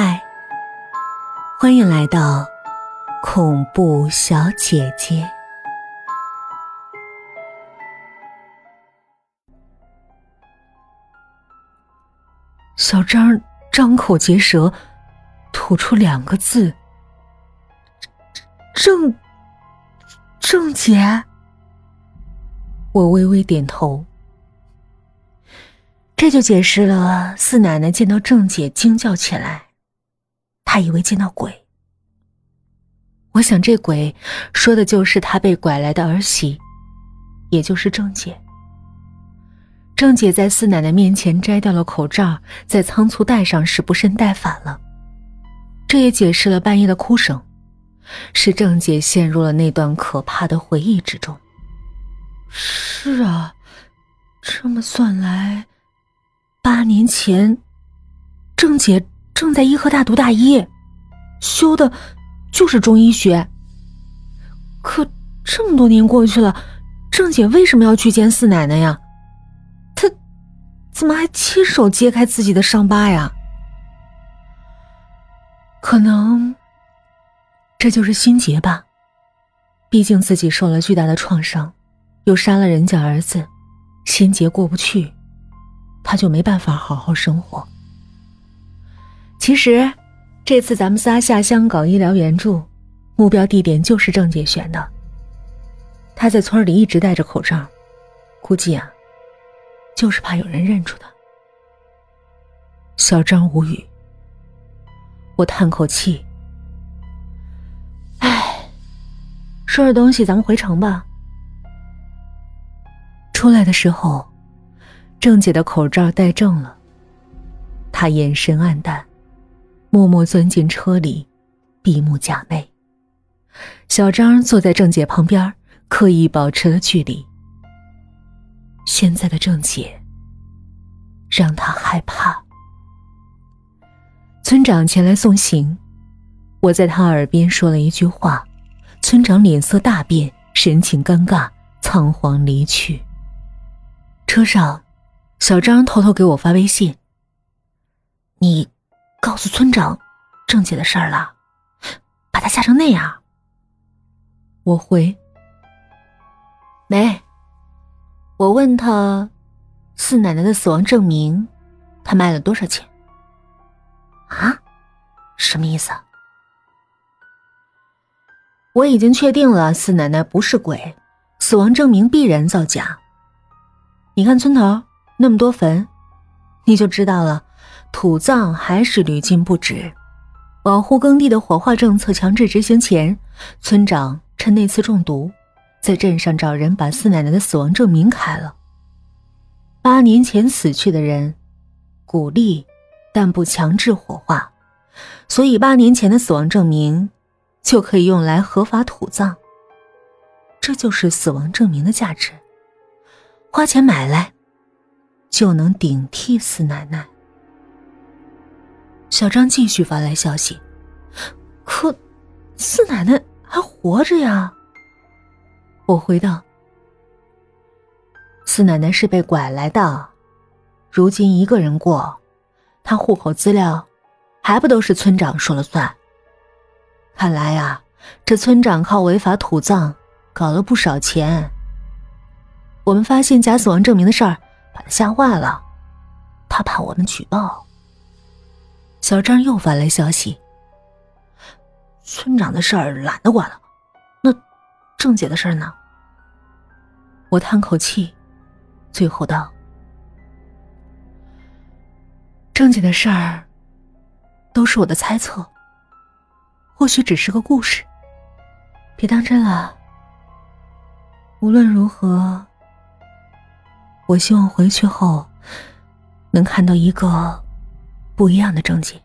嗨，欢迎来到恐怖小姐姐。小张张口结舌，吐出两个字：“郑郑姐。”我微微点头。这就解释了四奶奶见到郑姐惊叫起来，他以为见到鬼。我想这鬼说的就是他被拐来的儿媳，也就是郑姐。郑姐在四奶奶面前摘掉了口罩，在仓促戴上时不慎戴反了，这也解释了半夜的哭声，是郑姐陷入了那段可怕的回忆之中。是啊，这么算来。八年前，郑姐正在医科大读大一，修的就是中医学。可这么多年过去了，郑姐为什么要去见四奶奶呀？她怎么还亲手揭开自己的伤疤呀？可能这就是心结吧。毕竟自己受了巨大的创伤，又杀了人家儿子，心结过不去。他就没办法好好生活。其实，这次咱们仨下乡搞医疗援助，目标地点就是郑姐选的。她在村里一直戴着口罩，估计啊，就是怕有人认出她。小张无语，我叹口气，唉，收拾东西，咱们回城吧。出来的时候。郑姐的口罩戴正了，她眼神黯淡，默默钻进车里，闭目假寐。小张坐在郑姐旁边，刻意保持了距离。现在的郑姐让他害怕。村长前来送行，我在他耳边说了一句话，村长脸色大变，神情尴尬，仓皇离去。车上。小张偷偷给我发微信：“你告诉村长郑姐的事儿了，把他吓成那样。”我回：“没。”我问他：“四奶奶的死亡证明，他卖了多少钱？”啊？什么意思？我已经确定了，四奶奶不是鬼，死亡证明必然造假。你看村头。那么多坟，你就知道了。土葬还是屡禁不止。保护耕地的火化政策强制执行前，村长趁那次中毒，在镇上找人把四奶奶的死亡证明开了。八年前死去的人，鼓励但不强制火化，所以八年前的死亡证明就可以用来合法土葬。这就是死亡证明的价值。花钱买来。就能顶替四奶奶。小张继续发来消息，可四奶奶还活着呀。我回道：“四奶奶是被拐来的，如今一个人过，她户口资料还不都是村长说了算？看来呀，这村长靠违法土葬搞了不少钱。我们发现假死亡证明的事儿。”把他吓坏了，他怕我们举报。小张又发来消息：“村长的事儿懒得管了，那郑姐的事儿呢？”我叹口气，最后道：“郑姐的事儿都是我的猜测，或许只是个故事，别当真了。无论如何。”我希望回去后，能看到一个不一样的正解。